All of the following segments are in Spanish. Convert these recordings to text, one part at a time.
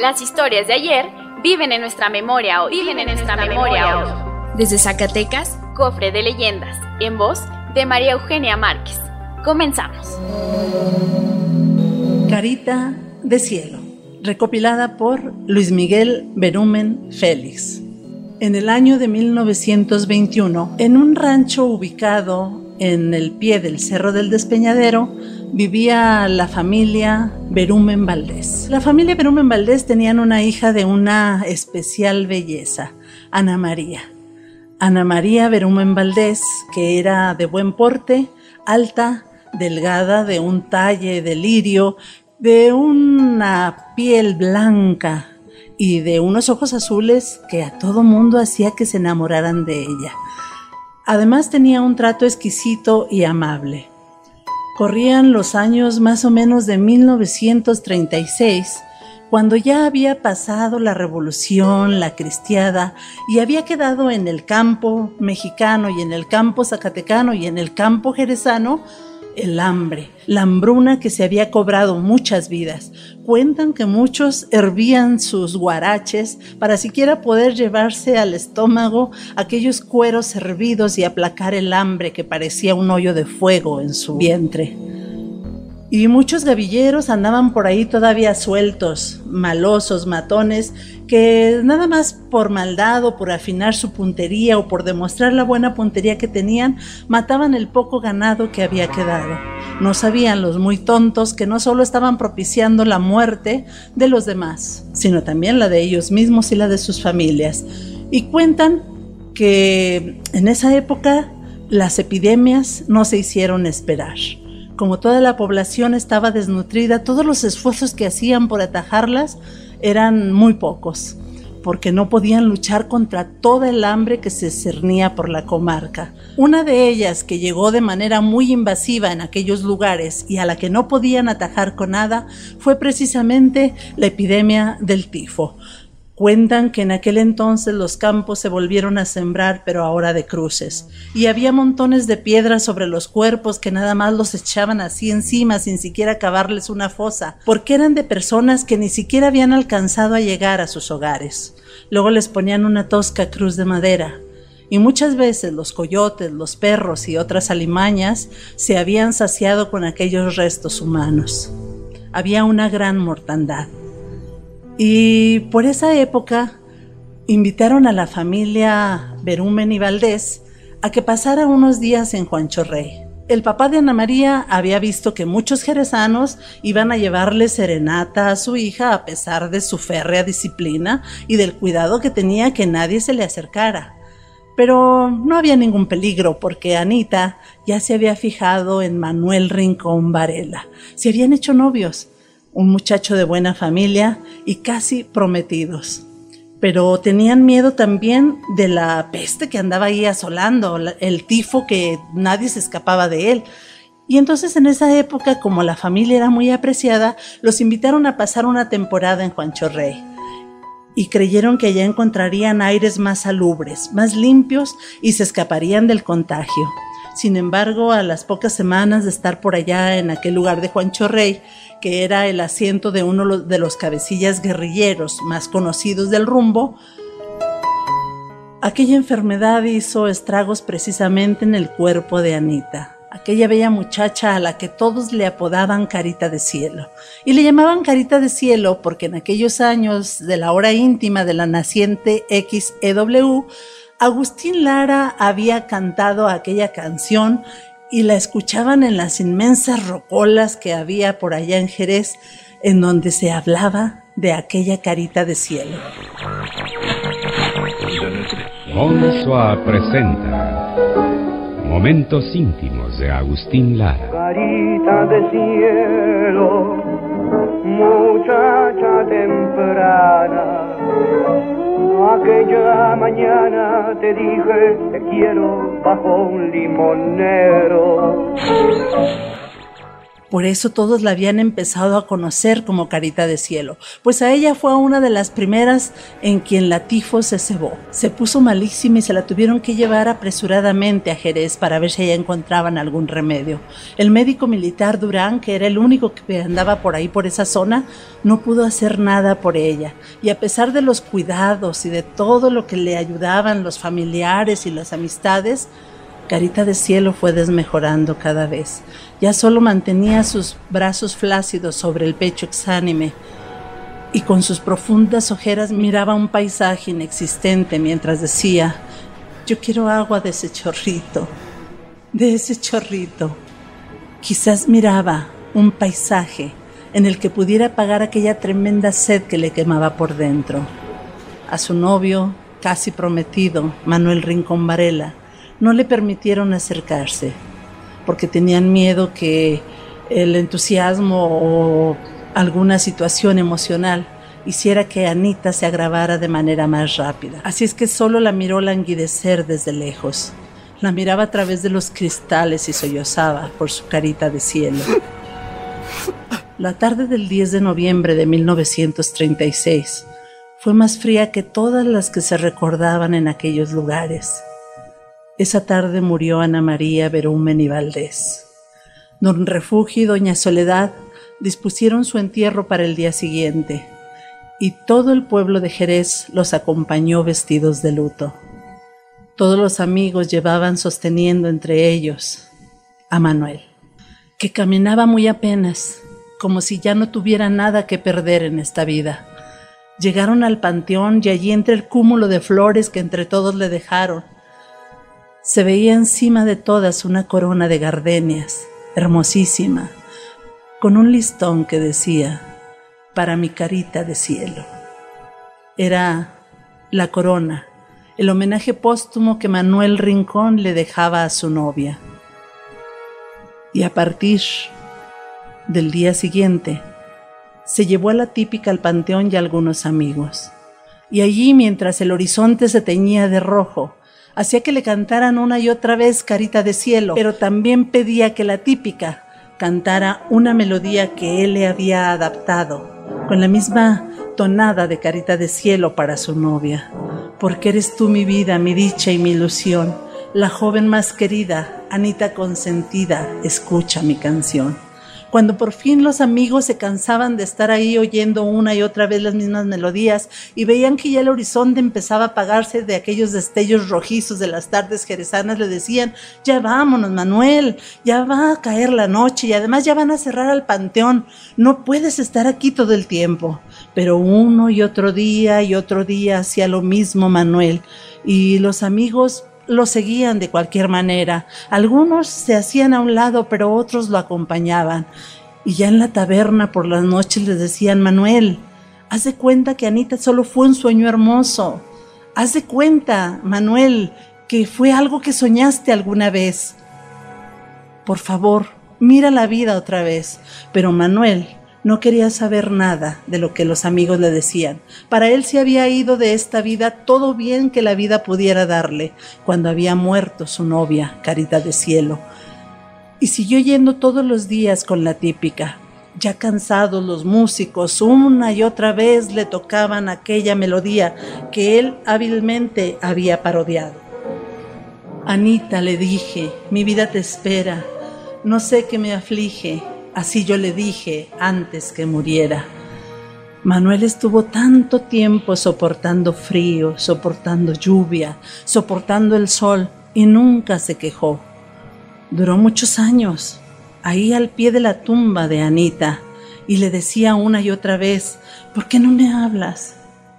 Las historias de ayer viven en nuestra memoria hoy. Viven en nuestra memoria hoy. Desde Zacatecas, Cofre de leyendas, en voz de María Eugenia Márquez. Comenzamos. Carita de Cielo, recopilada por Luis Miguel Berumen Félix. En el año de 1921, en un rancho ubicado en el pie del Cerro del Despeñadero, vivía la familia Berumen Valdés. La familia Berumen Valdés tenían una hija de una especial belleza, Ana María. Ana María Berumen Valdés, que era de buen porte, alta, delgada, de un talle de lirio, de una piel blanca y de unos ojos azules que a todo mundo hacía que se enamoraran de ella. Además tenía un trato exquisito y amable. Corrían los años más o menos de 1936, cuando ya había pasado la revolución, la cristiada, y había quedado en el campo mexicano y en el campo zacatecano y en el campo jerezano el hambre, la hambruna que se había cobrado muchas vidas. Cuentan que muchos hervían sus guaraches para siquiera poder llevarse al estómago aquellos cueros hervidos y aplacar el hambre que parecía un hoyo de fuego en su vientre. Y muchos gavilleros andaban por ahí todavía sueltos, malosos, matones, que nada más por maldad o por afinar su puntería o por demostrar la buena puntería que tenían, mataban el poco ganado que había quedado. No sabían los muy tontos que no solo estaban propiciando la muerte de los demás, sino también la de ellos mismos y la de sus familias. Y cuentan que en esa época las epidemias no se hicieron esperar como toda la población estaba desnutrida, todos los esfuerzos que hacían por atajarlas eran muy pocos, porque no podían luchar contra toda el hambre que se cernía por la comarca. Una de ellas, que llegó de manera muy invasiva en aquellos lugares y a la que no podían atajar con nada, fue precisamente la epidemia del tifo. Cuentan que en aquel entonces los campos se volvieron a sembrar, pero ahora de cruces, y había montones de piedras sobre los cuerpos que nada más los echaban así encima sin siquiera cavarles una fosa, porque eran de personas que ni siquiera habían alcanzado a llegar a sus hogares. Luego les ponían una tosca cruz de madera, y muchas veces los coyotes, los perros y otras alimañas se habían saciado con aquellos restos humanos. Había una gran mortandad. Y por esa época invitaron a la familia Berumen y Valdés a que pasara unos días en Juancho Rey. El papá de Ana María había visto que muchos jerezanos iban a llevarle serenata a su hija a pesar de su férrea disciplina y del cuidado que tenía que nadie se le acercara. Pero no había ningún peligro porque Anita ya se había fijado en Manuel Rincón Varela. Se habían hecho novios un muchacho de buena familia y casi prometidos. Pero tenían miedo también de la peste que andaba ahí asolando, el tifo que nadie se escapaba de él. Y entonces en esa época, como la familia era muy apreciada, los invitaron a pasar una temporada en Juancho Rey. Y creyeron que allá encontrarían aires más salubres, más limpios y se escaparían del contagio. Sin embargo, a las pocas semanas de estar por allá en aquel lugar de Juancho Rey, que era el asiento de uno de los cabecillas guerrilleros más conocidos del rumbo, aquella enfermedad hizo estragos precisamente en el cuerpo de Anita, aquella bella muchacha a la que todos le apodaban Carita de Cielo. Y le llamaban Carita de Cielo porque en aquellos años de la hora íntima de la naciente XEW, Agustín Lara había cantado aquella canción y la escuchaban en las inmensas rocolas que había por allá en Jerez, en donde se hablaba de aquella carita de cielo. Monsoa presenta Momentos íntimos de Agustín Lara. Carita de cielo, muchacha temprana. Aquella mañana te dije te quiero bajo un limonero. Por eso todos la habían empezado a conocer como Carita de Cielo, pues a ella fue una de las primeras en quien la tifo se cebó. Se puso malísima y se la tuvieron que llevar apresuradamente a Jerez para ver si allá encontraban algún remedio. El médico militar Durán, que era el único que andaba por ahí por esa zona, no pudo hacer nada por ella. Y a pesar de los cuidados y de todo lo que le ayudaban los familiares y las amistades, Carita de Cielo fue desmejorando cada vez. Ya solo mantenía sus brazos flácidos sobre el pecho exánime y con sus profundas ojeras miraba un paisaje inexistente mientras decía, yo quiero agua de ese chorrito, de ese chorrito. Quizás miraba un paisaje en el que pudiera apagar aquella tremenda sed que le quemaba por dentro. A su novio, casi prometido, Manuel Rincón Varela, no le permitieron acercarse porque tenían miedo que el entusiasmo o alguna situación emocional hiciera que Anita se agravara de manera más rápida. Así es que solo la miró languidecer desde lejos. La miraba a través de los cristales y sollozaba por su carita de cielo. La tarde del 10 de noviembre de 1936 fue más fría que todas las que se recordaban en aquellos lugares. Esa tarde murió Ana María Berumen y Valdés. Don Refugio y Doña Soledad dispusieron su entierro para el día siguiente, y todo el pueblo de Jerez los acompañó vestidos de luto. Todos los amigos llevaban sosteniendo entre ellos a Manuel, que caminaba muy apenas, como si ya no tuviera nada que perder en esta vida. Llegaron al panteón y allí entre el cúmulo de flores que entre todos le dejaron, se veía encima de todas una corona de gardenias, hermosísima, con un listón que decía, para mi carita de cielo. Era la corona, el homenaje póstumo que Manuel Rincón le dejaba a su novia. Y a partir del día siguiente, se llevó a la típica al panteón y a algunos amigos. Y allí, mientras el horizonte se teñía de rojo, hacía que le cantaran una y otra vez Carita de Cielo, pero también pedía que la típica cantara una melodía que él le había adaptado, con la misma tonada de Carita de Cielo para su novia. Porque eres tú mi vida, mi dicha y mi ilusión, la joven más querida, Anita consentida, escucha mi canción. Cuando por fin los amigos se cansaban de estar ahí oyendo una y otra vez las mismas melodías y veían que ya el horizonte empezaba a apagarse de aquellos destellos rojizos de las tardes jerezanas, le decían, ya vámonos, Manuel, ya va a caer la noche y además ya van a cerrar al panteón, no puedes estar aquí todo el tiempo. Pero uno y otro día y otro día hacía lo mismo Manuel y los amigos lo seguían de cualquier manera. Algunos se hacían a un lado, pero otros lo acompañaban. Y ya en la taberna por las noches les decían, Manuel, haz de cuenta que Anita solo fue un sueño hermoso. Haz de cuenta, Manuel, que fue algo que soñaste alguna vez. Por favor, mira la vida otra vez. Pero Manuel no quería saber nada de lo que los amigos le decían. Para él se había ido de esta vida todo bien que la vida pudiera darle cuando había muerto su novia, Carita de Cielo. Y siguió yendo todos los días con la típica. Ya cansados los músicos, una y otra vez le tocaban aquella melodía que él hábilmente había parodiado. Anita, le dije, mi vida te espera, no sé qué me aflige, Así yo le dije antes que muriera. Manuel estuvo tanto tiempo soportando frío, soportando lluvia, soportando el sol y nunca se quejó. Duró muchos años, ahí al pie de la tumba de Anita, y le decía una y otra vez, ¿por qué no me hablas?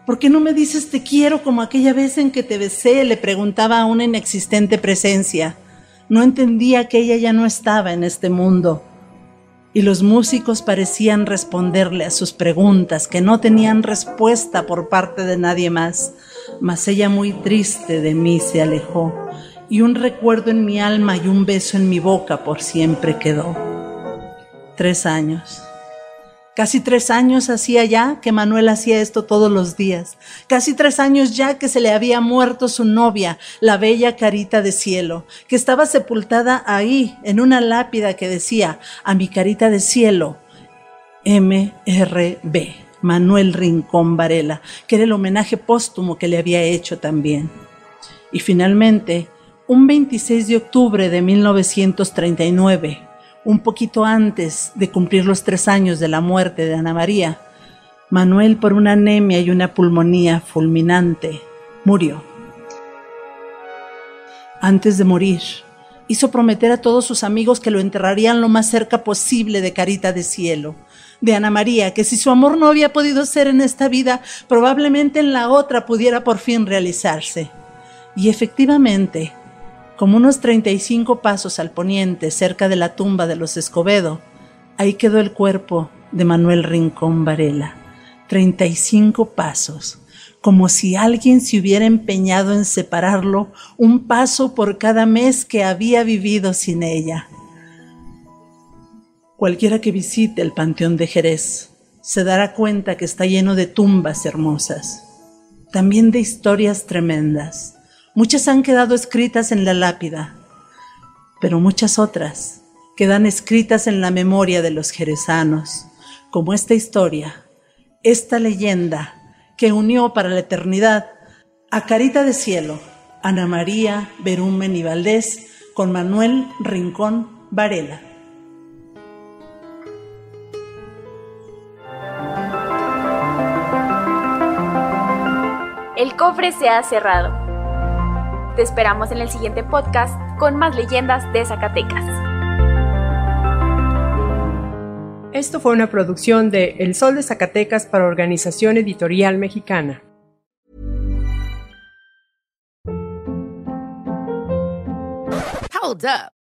¿Por qué no me dices te quiero como aquella vez en que te besé? le preguntaba a una inexistente presencia. No entendía que ella ya no estaba en este mundo y los músicos parecían responderle a sus preguntas que no tenían respuesta por parte de nadie más, mas ella muy triste de mí se alejó y un recuerdo en mi alma y un beso en mi boca por siempre quedó. Tres años. Casi tres años hacía ya que Manuel hacía esto todos los días. Casi tres años ya que se le había muerto su novia, la bella carita de cielo, que estaba sepultada ahí en una lápida que decía, a mi carita de cielo, MRB, Manuel Rincón Varela, que era el homenaje póstumo que le había hecho también. Y finalmente, un 26 de octubre de 1939, un poquito antes de cumplir los tres años de la muerte de Ana María, Manuel, por una anemia y una pulmonía fulminante, murió. Antes de morir, hizo prometer a todos sus amigos que lo enterrarían lo más cerca posible de Carita de Cielo, de Ana María, que si su amor no había podido ser en esta vida, probablemente en la otra pudiera por fin realizarse. Y efectivamente, como unos 35 pasos al poniente, cerca de la tumba de los Escobedo, ahí quedó el cuerpo de Manuel Rincón Varela. 35 pasos, como si alguien se hubiera empeñado en separarlo un paso por cada mes que había vivido sin ella. Cualquiera que visite el Panteón de Jerez se dará cuenta que está lleno de tumbas hermosas, también de historias tremendas Muchas han quedado escritas en la lápida, pero muchas otras quedan escritas en la memoria de los jerezanos, como esta historia, esta leyenda que unió para la eternidad a Carita de Cielo, Ana María Berumen y Valdés con Manuel Rincón Varela. El cofre se ha cerrado. Te esperamos en el siguiente podcast con más leyendas de Zacatecas. Esto fue una producción de El Sol de Zacatecas para Organización Editorial Mexicana. Hold up.